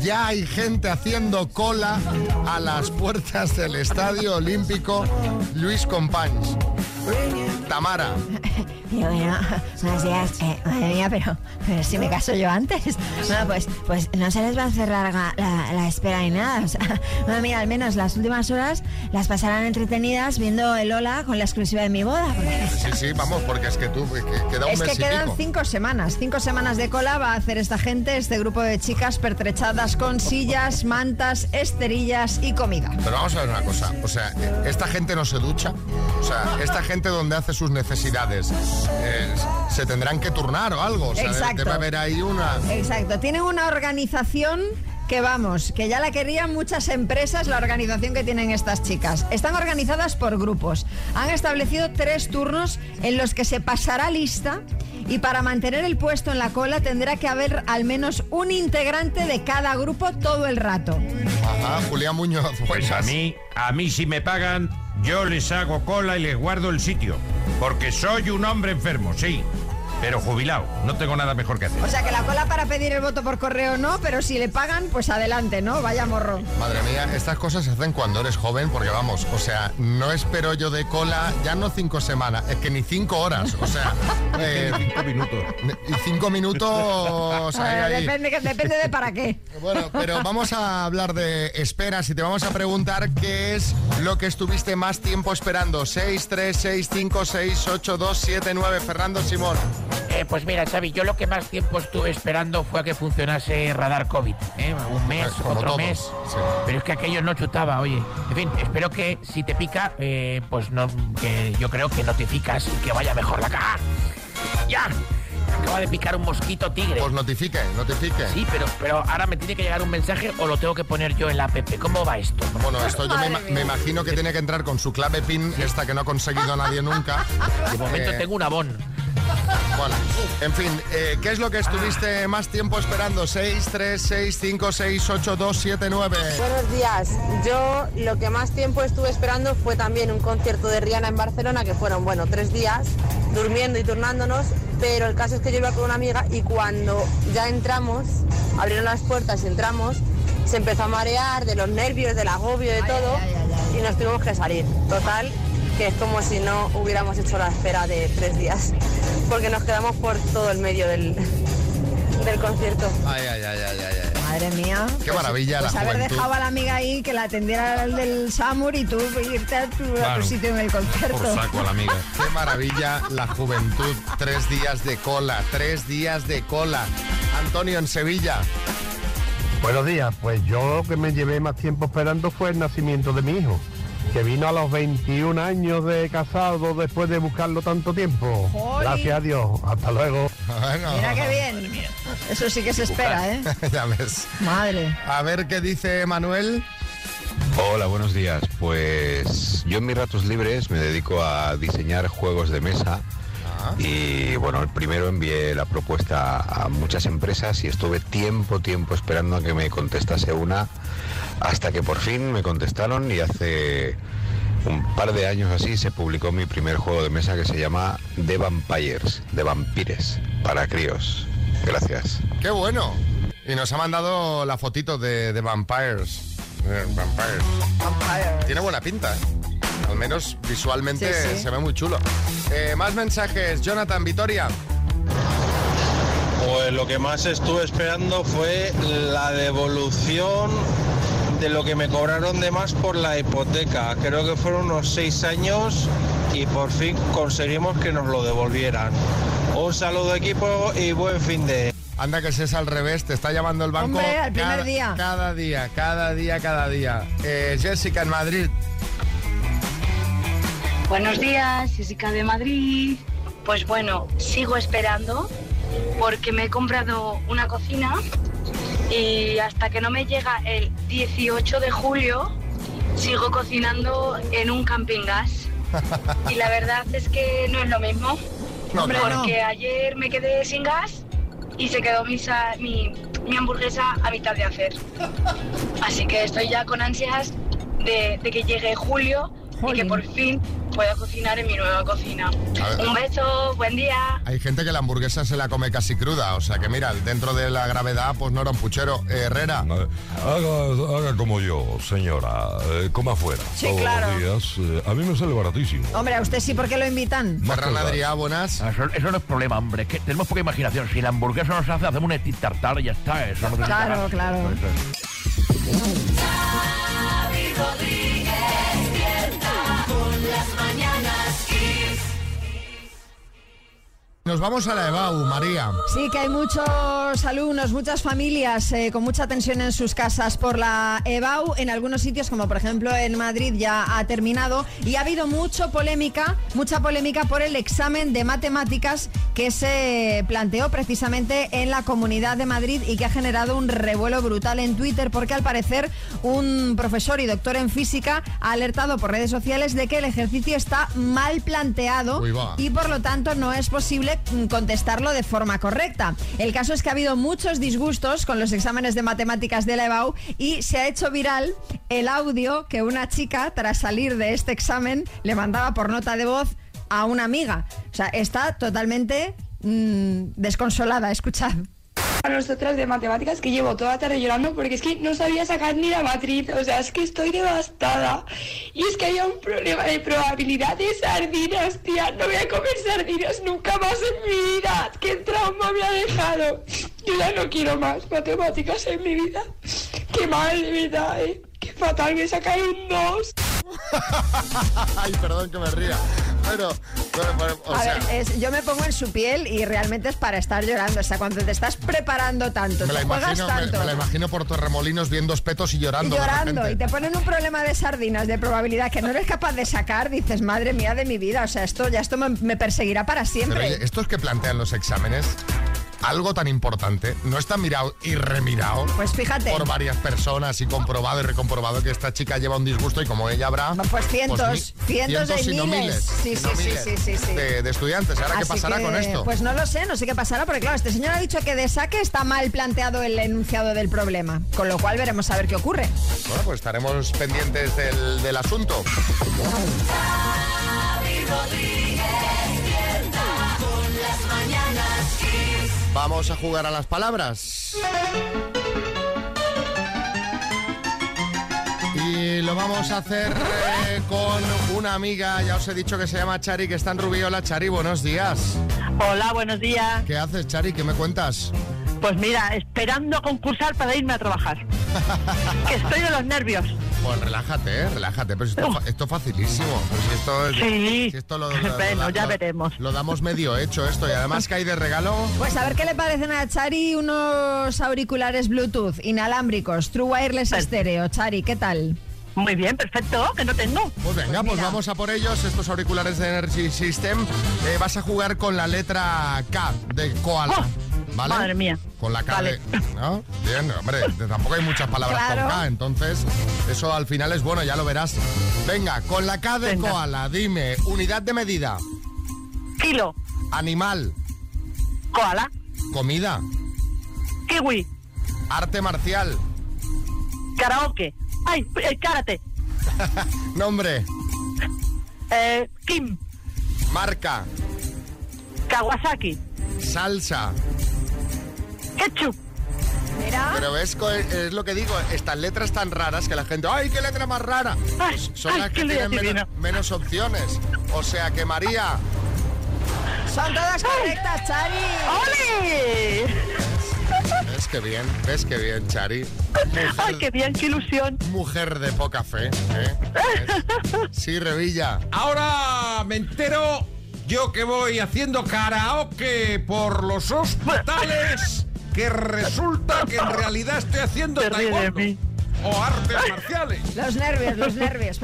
ya hay gente haciendo cola a las puertas del Estadio Olímpico Luis Companys. Tamara. Bueno, buenos días. Eh, madre mía, pero, pero si me caso yo antes. (laughs) Bueno, pues, pues no se les va a cerrar la, la- la espera ni nada. O sea, (laughs) bueno, mira, al menos las últimas horas las pasarán entretenidas viendo el Ola con la exclusiva de mi boda. Sí, sí, vamos, porque es que tú, que queda un Es mes que quedan pico. cinco semanas, cinco semanas de cola va a hacer esta gente, este grupo de chicas pertrechadas con sillas, mantas, esterillas y comida. Pero vamos a ver una cosa, o sea, esta gente no se ducha, o sea, esta gente donde hace sus necesidades, eh, se tendrán que turnar o algo, o sea, debe- Exacto. debe haber ahí una... Exacto, tienen una organización que vamos, que ya la querían muchas empresas, la organización que tienen estas chicas. Están organizadas por grupos. Han establecido tres turnos en los que se pasará lista y para mantener el puesto en la cola tendrá que haber al menos un integrante de cada grupo todo el rato. Ajá, Julián Muñoz. Pues a mí, a mí si me pagan, yo les hago cola y les guardo el sitio. Porque soy un hombre enfermo, sí. Pero jubilado, no tengo nada mejor que hacer. O sea que la cola para pedir el voto por correo no, pero si le pagan, pues adelante, ¿no? Vaya morro. Madre mía, estas cosas se hacen cuando eres joven, porque vamos, o sea, no espero yo de cola, ya no cinco semanas, es que ni cinco horas, o sea, (laughs) eh, cinco minutos. Y cinco minutos (laughs) ahí, ahí. depende, depende de para qué. (laughs) Bueno, pero vamos a hablar de esperas y te vamos a preguntar qué es lo que estuviste más tiempo esperando. 6, 3, 6, 5, 6, 8, 2, 7, 9. Fernando Simón. Eh, pues mira, Xavi, yo lo que más tiempo estuve esperando fue a que funcionase Radar COVID. ¿eh? Un mes, Como otro todo, mes. sí. Pero es que aquello no chutaba, oye. En fin, espero que si te pica, eh, pues no, que yo creo que notificas y que vaya mejor la caja. ¡Ya! Acaba de picar un mosquito tigre. Pues notifique, notifique. Sí, pero, pero ahora me tiene que llegar un mensaje o lo tengo que poner yo en la app. ¿Cómo va esto? Bueno, esto yo me imagino que tiene que entrar con su clave PIN, esta que no ha conseguido nadie nunca. De momento Eh, tengo un abón. Bueno, en fin, eh, ¿qué es lo que estuviste más tiempo esperando? 6, 3, 6, 5, 6, 8, 2, 7, 9. Buenos días. Yo lo que más tiempo estuve esperando fue también un concierto de Rihanna en Barcelona, que fueron, bueno, tres días, durmiendo y turnándonos, pero el caso es que yo iba con una amiga y cuando ya entramos, abrieron las puertas y entramos, se empezó a marear de los nervios, del agobio, de todo, y nos tuvimos que salir. Total, que es como si no hubiéramos hecho la espera de tres días, porque nos quedamos por todo el medio del, del concierto. Ay, ay, ay, ay, ay, ay. Madre mía. Qué maravilla Pues la haber juventud. dejado a la amiga ahí que la atendiera el del Samur y tú irte a tu, a tu sitio en el concierto. (laughs) Qué maravilla la juventud. Tres días de cola, tres días de cola. Antonio en Sevilla. Buenos días, pues yo lo que me llevé más tiempo esperando fue el nacimiento de mi hijo, que vino a los 21 años de casado después de buscarlo tanto tiempo. Gracias a Dios, hasta luego. Mira qué bien. Eso sí que se espera, ¿eh? (laughs) ya ves. Madre. A ver qué dice Manuel. Hola, buenos días. Pues yo en mis ratos libres me dedico a diseñar juegos de mesa. Y bueno, el primero envié la propuesta a muchas empresas y estuve tiempo, tiempo esperando a que me contestase una, hasta que por fin me contestaron y hace un par de años así se publicó mi primer juego de mesa que se llama The Vampires, de vampires, para críos. Gracias. Qué bueno. Y nos ha mandado la fotito de, de Vampires. Eh, Vampires. Tiene buena pinta, ¿eh? Al menos visualmente Sí, sí. se ve muy chulo. Eh, más mensajes. Jonathan, Vitoria. Pues lo que más estuve esperando fue la devolución de lo que me cobraron de más por la hipoteca. Creo que fueron unos seis años y por fin conseguimos que nos lo devolvieran. Un saludo equipo y buen fin de... Anda que si es al revés, te está llamando el banco. Hombre, primer cada, día. Cada día, cada día, cada día. Eh, Jessica en Madrid. Buenos días, Jessica de Madrid. Pues bueno, sigo esperando porque me he comprado una cocina y hasta que no me llega el 18 de julio sigo cocinando en un camping gas. Y la verdad es que no es lo mismo. No, Hombre, claro. porque ayer me quedé sin gas y se quedó mi, mi, mi hamburguesa a mitad de hacer. Así que estoy ya con ansias de, de que llegue julio y que por fin pueda cocinar en mi nueva cocina. Un beso, buen día. Hay gente que la hamburguesa se la come casi cruda, o sea que mira, dentro de la gravedad, pues no era un puchero. Eh, Herrera. Haga, haga como yo, señora. Eh, coma afuera. Sí, todos claro. los días. Eh, a mí me sale baratísimo. Hombre, a usted sí, ¿por qué lo invitan? Ferran Adrià, buenas. Eso, eso no es problema, hombre. Es que tenemos poca imaginación. Si la hamburguesa no se hace, hacemos un tartar y ya está. Eso no Claro, claro. Rodríguez Nos vamos a la EBAU, María. Sí, que hay muchos alumnos, muchas familias eh, con mucha tensión en sus casas por la EBAU. En algunos sitios, como por ejemplo en Madrid, ya ha terminado. Y ha habido mucho polémica, mucha polémica por el examen de matemáticas que se planteó precisamente en la Comunidad de Madrid y que ha generado un revuelo brutal en Twitter porque al parecer un profesor y doctor en física ha alertado por redes sociales de que el ejercicio está mal planteado y por lo tanto no es posible mm, contestarlo de forma correcta. El caso es que ha habido muchos disgustos con los exámenes de matemáticas de la EBAU y se ha hecho viral el audio que una chica, tras salir de este examen, le mandaba por nota de voz a una amiga. O sea, está totalmente mm, desconsolada. (laughs) Escuchad. A nosotras de matemáticas que llevo toda la tarde llorando porque es que no sabía sacar ni la matriz, o sea, es que estoy devastada. Y es que había un problema de probabilidad de sardinas, tía, no voy a comer sardinas nunca más en mi vida. ¿Qué trauma me ha dejado? Yo ya no quiero más matemáticas en mi vida. Qué mal, de verdad, ¿eh? Qué fatal, me sacaron un (laughs) 2. Ay, perdón que me ría. Pero, pero, pero, o a sea, ver, es- yo me pongo en su piel y realmente es para estar llorando. O sea, cuando te estás preparando tanto, me la, te juegas imagino, me, tanto. me la imagino por Torremolinos viendo espetos y y llorando. llorando y te ponen un problema de sardinas de probabilidad que no eres capaz de sacar, dices, madre mía de mi vida, o sea, esto ya esto me, me perseguirá para Pero siempre. oye, estos que plantean los exámenes, algo tan importante, no está mirado y remirado. Pues fíjate. Por varias personas y comprobado y recomprobado que esta chica lleva un disgusto y como ella habrá. Pues cientos, mi- cientos de y no miles. Sí, y sí, no sí, miles sí, sí, sí. De, de estudiantes. ¿Ahora qué pasará que, con esto? Pues no lo sé, no sé qué pasará, porque claro, este señor ha dicho que de saque está mal planteado el enunciado del problema, con lo cual veremos a ver qué ocurre. Bueno, pues estaremos pendientes del, del asunto. Vamos a jugar a las palabras. Y lo vamos a hacer eh, con una amiga, ya os he dicho que se llama Chari, que está en Rubiola. Chari, buenos días. Hola, buenos días. ¿Qué haces, Chari? ¿Qué me cuentas? Pues mira, esperando a concursar para irme a trabajar. (laughs) que estoy de los nervios. Pues relájate, eh, relájate. Pero esto, es facilísimo. Pero si esto es- Sí. si esto lo, lo- Bueno, lo- ya lo- veremos. Lo damos medio hecho esto. Y además que hay de regalo. Pues a ver qué le parecen a Chari unos auriculares Bluetooth inalámbricos, True Wireless Stereo. Chari, ¿qué tal? Muy bien, perfecto, que no tengo. Pues venga, pues vamos a por ellos, estos auriculares de Energy System. Eh, vas a jugar con la letra K de koala. ¿Vale? Madre mía. Con la K Vale. de. (laughs) ¿no? Bien, hombre, tampoco hay muchas palabras Claro. con K, entonces eso al final es bueno, ya lo verás. Venga, con la K de Venga. koala, dime, unidad de medida. Kilo. Animal. Koala. Comida. Kiwi. Arte marcial. Karaoke. Ay, el karate. (laughs) Nombre. Eh, Kim. Marca. Kawasaki. Salsa. Ketchup. Mira. Pero es, lo que digo, estas letras tan raras que la gente, ¡ay, qué letra más rara! Pues son ay, las qué que tienen menos, menos opciones. O sea que María, Son todas correctas, Chari. ¡Ole! ves que bien, ves que bien, Chari. Ay, qué bien, qué ilusión. Mujer de poca fe, ¿eh? (laughs) Sí, Revilla. Ahora me entero yo que voy haciendo karaoke por los hospitales que resulta que en realidad estoy haciendo taekwondo o artes marciales. Los nervios, los (laughs) nervios.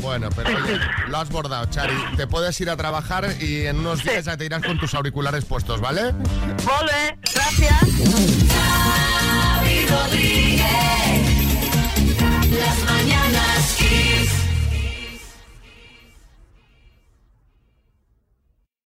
Bueno, pero lo has bordado, Chari. Te puedes ir a trabajar y en unos días ya te irás con tus auriculares puestos, ¿vale? Vale, gracias.